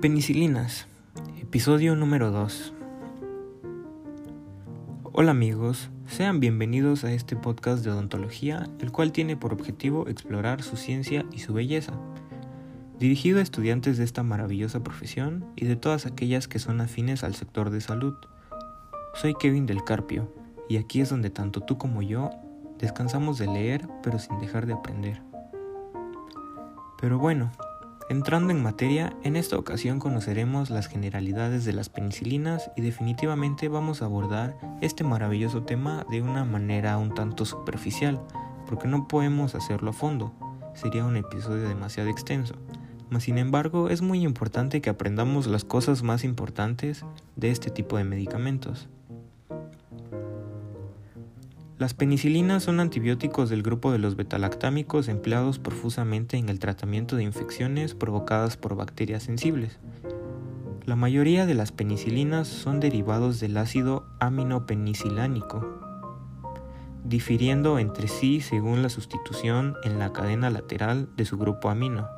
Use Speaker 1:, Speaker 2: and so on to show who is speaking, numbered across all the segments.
Speaker 1: Penicilinas, episodio número 2. Hola amigos, sean bienvenidos a este podcast de odontología, el cual tiene por objetivo explorar su ciencia y su belleza, dirigido a estudiantes de esta maravillosa profesión y de todas aquellas que son afines al sector de salud. Soy Kevin del Carpio, y aquí es donde tanto tú como yo descansamos de leer, pero sin dejar de aprender. Pero bueno, entrando en materia, en esta ocasión conoceremos las generalidades de las penicilinas y definitivamente vamos a abordar este maravilloso tema de una manera un tanto superficial, porque no podemos hacerlo a fondo, sería un episodio demasiado extenso. Mas sin embargo, es muy importante que aprendamos las cosas más importantes de este tipo de medicamentos. Las penicilinas son antibióticos del grupo de los betalactámicos empleados profusamente en el tratamiento de infecciones provocadas por bacterias sensibles. La mayoría de las penicilinas son derivados del ácido aminopenicilánico, difiriendo entre sí según la sustitución en la cadena lateral de su grupo amino.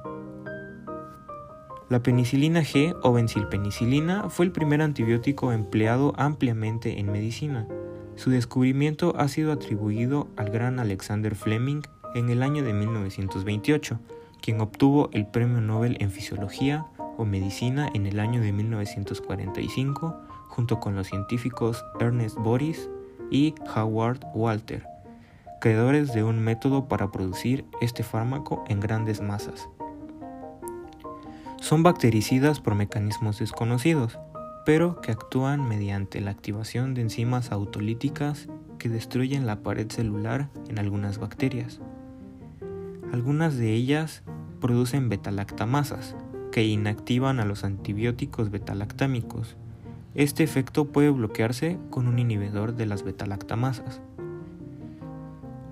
Speaker 1: La penicilina G o benzilpenicilina fue el primer antibiótico empleado ampliamente en medicina. Su descubrimiento ha sido atribuido al gran Alexander Fleming en el año de 1928, quien obtuvo el Premio Nobel en Fisiología o Medicina en el año de 1945 junto con los científicos Ernest Boris y Howard Walter, creadores de un método para producir este fármaco en grandes masas. Son bactericidas por mecanismos desconocidos, pero que actúan mediante la activación de enzimas autolíticas que destruyen la pared celular en algunas bacterias. Algunas de ellas producen betalactamasas, que inactivan a los antibióticos betalactámicos. Este efecto puede bloquearse con un inhibidor de las betalactamasas.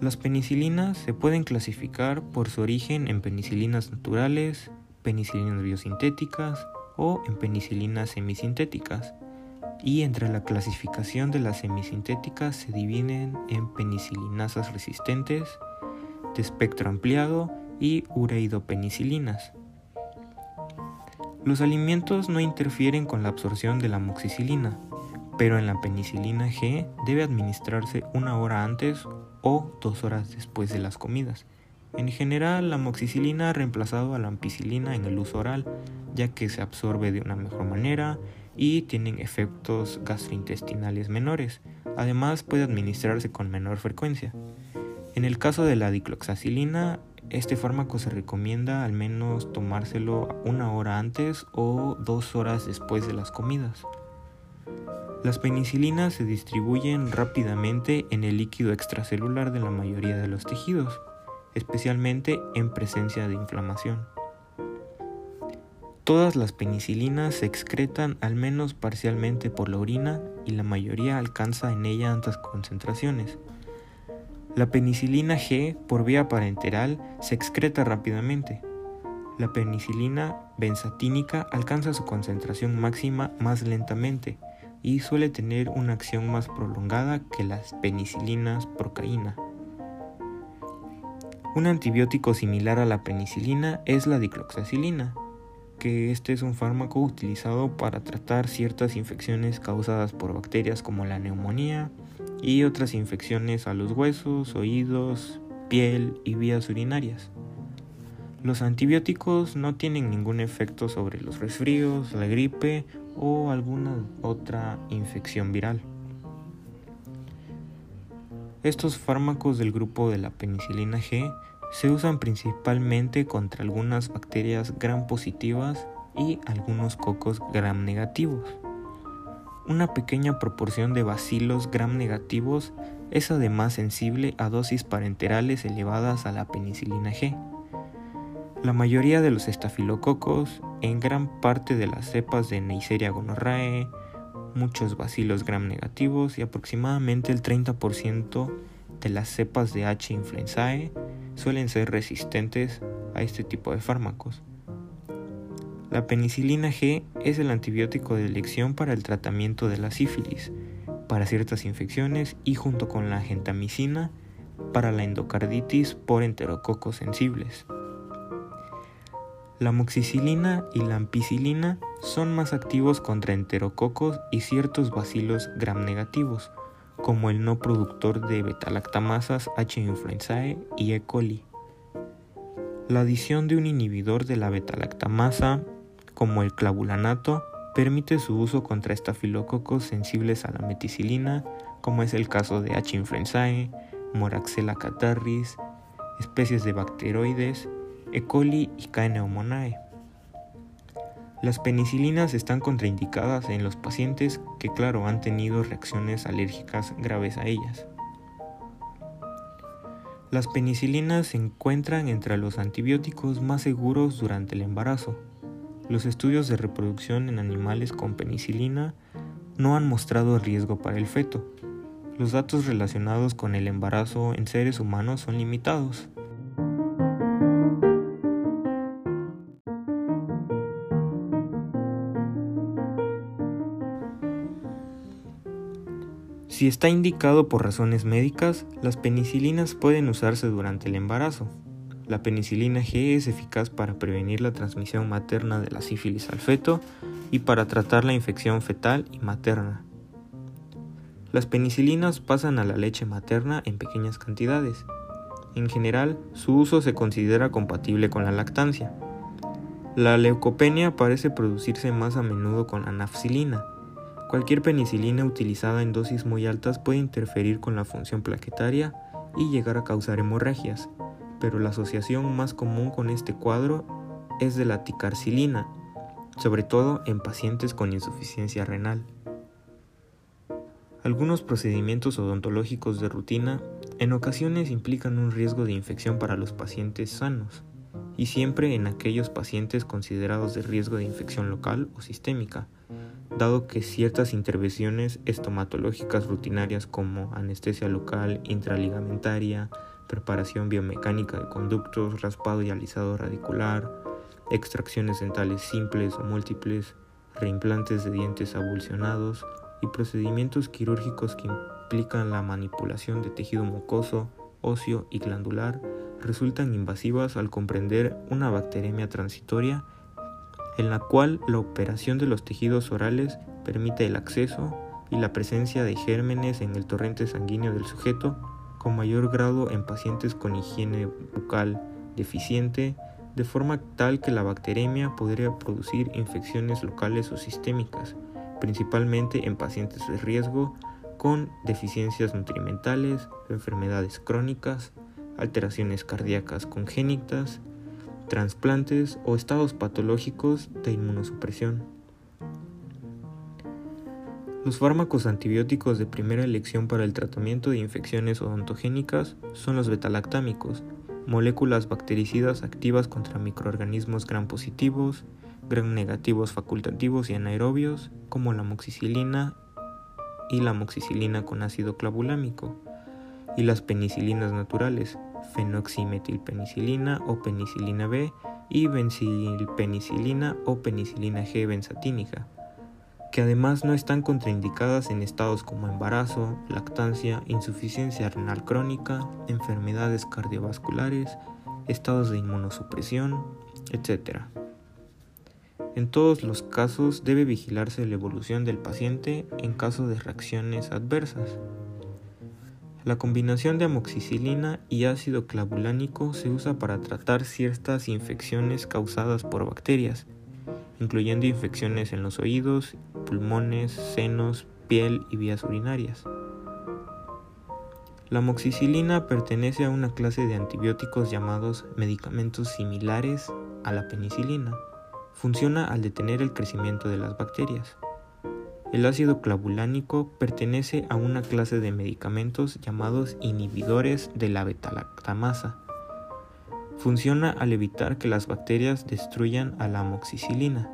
Speaker 1: Las penicilinas se pueden clasificar por su origen en penicilinas naturales, penicilinas biosintéticas, o en penicilinas semisintéticas. Y entre la clasificación de las semisintéticas se dividen en penicilinasas resistentes, de espectro ampliado y ureidopenicilinas. Los alimentos no interfieren con la absorción de la amoxicilina, pero en la penicilina G debe administrarse una hora antes o dos horas después de las comidas. En general, la amoxicilina ha reemplazado a la ampicilina en el uso oral, ya que se absorbe de una mejor manera y tienen efectos gastrointestinales menores. Además, puede administrarse con menor frecuencia. En el caso de la dicloxacilina, este fármaco se recomienda al menos tomárselo una hora antes o dos horas después de las comidas. Las penicilinas se distribuyen rápidamente en el líquido extracelular de la mayoría de los tejidos especialmente en presencia de inflamación. Todas las penicilinas se excretan al menos parcialmente por la orina y la mayoría alcanza en ella altas concentraciones. La penicilina G por vía parenteral se excreta rápidamente. La penicilina benzatínica alcanza su concentración máxima más lentamente y suele tener una acción más prolongada que las penicilinas procaína. Un antibiótico similar a la penicilina es la dicloxacilina, que este es un fármaco utilizado para tratar ciertas infecciones causadas por bacterias como la neumonía y otras infecciones a los huesos, oídos, piel y vías urinarias. Los antibióticos no tienen ningún efecto sobre los resfríos, la gripe o alguna otra infección viral. Estos fármacos del grupo de la penicilina G se usan principalmente contra algunas bacterias gram positivas y algunos cocos gram negativos. Una pequeña proporción de bacilos gram negativos es además sensible a dosis parenterales elevadas a la penicilina G. La mayoría de los estafilococos, en gran parte de las cepas de Neisseria gonorrhoeae, muchos bacilos gram negativos y aproximadamente el 30% de las cepas de H. influenzae suelen ser resistentes a este tipo de fármacos. La penicilina G es el antibiótico de elección para el tratamiento de la sífilis, para ciertas infecciones y junto con la gentamicina para la endocarditis por enterococos sensibles. La moxicilina y la ampicilina son más activos contra enterococos y ciertos bacilos gram negativos, como el no productor de betalactamasas H. influenzae y E. coli. La adición de un inhibidor de la betalactamasa, como el clavulanato, permite su uso contra estafilococos sensibles a la meticilina, como es el caso de H. influenzae, Moraxella catarrhis, especies de bacteroides, E. coli y K. pneumoniae. Las penicilinas están contraindicadas en los pacientes que, claro, han tenido reacciones alérgicas graves a ellas. Las penicilinas se encuentran entre los antibióticos más seguros durante el embarazo. Los estudios de reproducción en animales con penicilina no han mostrado riesgo para el feto. Los datos relacionados con el embarazo en seres humanos son limitados. Si está indicado por razones médicas, las penicilinas pueden usarse durante el embarazo. La penicilina G es eficaz para prevenir la transmisión materna de la sífilis al feto y para tratar la infección fetal y materna. Las penicilinas pasan a la leche materna en pequeñas cantidades. En general, su uso se considera compatible con la lactancia. La leucopenia parece producirse más a menudo con la nafcilina, Cualquier penicilina utilizada en dosis muy altas puede interferir con la función plaquetaria y llegar a causar hemorragias, pero la asociación más común con este cuadro es de la ticarcilina, sobre todo en pacientes con insuficiencia renal. Algunos procedimientos odontológicos de rutina en ocasiones implican un riesgo de infección para los pacientes sanos, y siempre en aquellos pacientes considerados de riesgo de infección local o sistémica, dado que ciertas intervenciones estomatológicas rutinarias como anestesia local intraligamentaria, preparación biomecánica de conductos, raspado y alisado radicular, extracciones dentales simples o múltiples, reimplantes de dientes abulsionados y procedimientos quirúrgicos que implican la manipulación de tejido mucoso, óseo y glandular resultan invasivas al comprender una bacteremia transitoria en la cual la operación de los tejidos orales permite el acceso y la presencia de gérmenes en el torrente sanguíneo del sujeto, con mayor grado en pacientes con higiene bucal deficiente, de forma tal que la bacteremia podría producir infecciones locales o sistémicas, principalmente en pacientes de riesgo con deficiencias nutrimentales, enfermedades crónicas, alteraciones cardíacas congénitas, trasplantes o estados patológicos de inmunosupresión. Los fármacos antibióticos de primera elección para el tratamiento de infecciones odontogénicas son los betalactámicos, moléculas bactericidas activas contra microorganismos gram positivos, gram negativos facultativos y anaerobios, como la moxicilina y la moxicilina con ácido clavulámico, y las penicilinas naturales, fenoximetilpenicilina o penicilina B y benzilpenicilina o penicilina G benzatínica, que además no están contraindicadas en estados como embarazo, lactancia, insuficiencia renal crónica, enfermedades cardiovasculares, estados de inmunosupresión, etc. En todos los casos debe vigilarse la evolución del paciente en caso de reacciones adversas. La combinación de amoxicilina y ácido clavulánico se usa para tratar ciertas infecciones causadas por bacterias, incluyendo infecciones en los oídos, pulmones, senos, piel y vías urinarias. La amoxicilina pertenece a una clase de antibióticos llamados medicamentos similares a la penicilina. Funciona al detener el crecimiento de las bacterias. El ácido clavulánico pertenece a una clase de medicamentos llamados inhibidores de la betalactamasa. Funciona al evitar que las bacterias destruyan a la amoxicilina.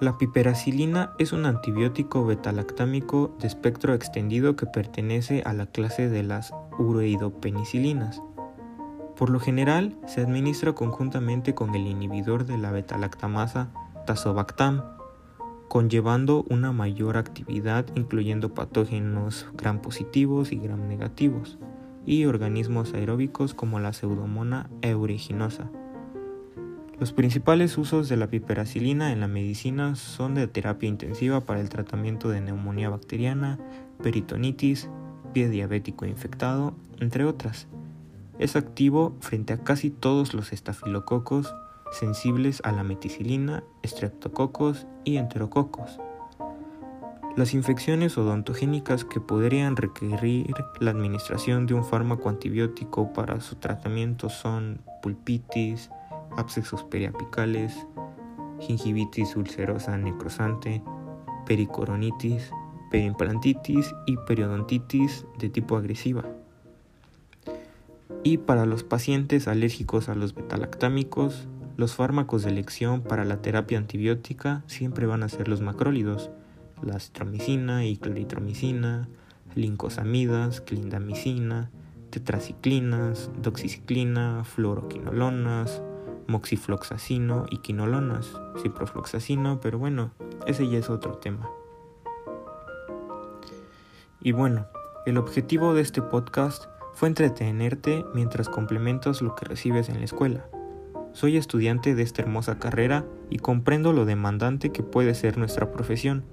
Speaker 1: La piperacilina es un antibiótico betalactámico de espectro extendido que pertenece a la clase de las ureidopenicilinas. Por lo general, se administra conjuntamente con el inhibidor de la betalactamasa tazobactam conllevando una mayor actividad incluyendo patógenos gram positivos y gram negativos y organismos aeróbicos como la pseudomona aeruginosa. Los principales usos de la piperacilina en la medicina son de terapia intensiva para el tratamiento de neumonía bacteriana, peritonitis, pie diabético infectado, entre otras. Es activo frente a casi todos los estafilococos sensibles a la meticilina, estreptococos y enterococos. Las infecciones odontogénicas que podrían requerir la administración de un fármaco antibiótico para su tratamiento son pulpitis, abscesos periapicales, gingivitis ulcerosa necrosante, pericoronitis, periimplantitis y periodontitis de tipo agresiva. Y para los pacientes alérgicos a los betalactámicos, los fármacos de elección para la terapia antibiótica siempre van a ser los macrólidos, la astromicina y cloritromicina, lincosamidas, clindamicina, tetraciclinas, doxiciclina, fluoroquinolonas, moxifloxacino y quinolonas, ciprofloxacino, pero bueno, ese ya es otro tema. Y bueno, el objetivo de este podcast fue entretenerte mientras complementas lo que recibes en la escuela. Soy estudiante de esta hermosa carrera y comprendo lo demandante que puede ser nuestra profesión.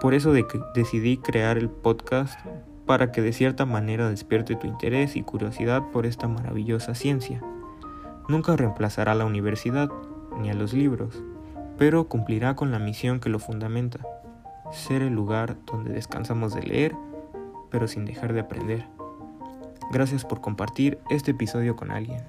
Speaker 1: Por eso decidí crear el podcast para que de cierta manera despierte tu interés y curiosidad por esta maravillosa ciencia nunca reemplazará a la universidad ni a los libros, pero cumplirá con la misión que lo fundamenta, ser el lugar donde descansamos de leer, pero sin dejar de aprender. Gracias por compartir este episodio con alguien.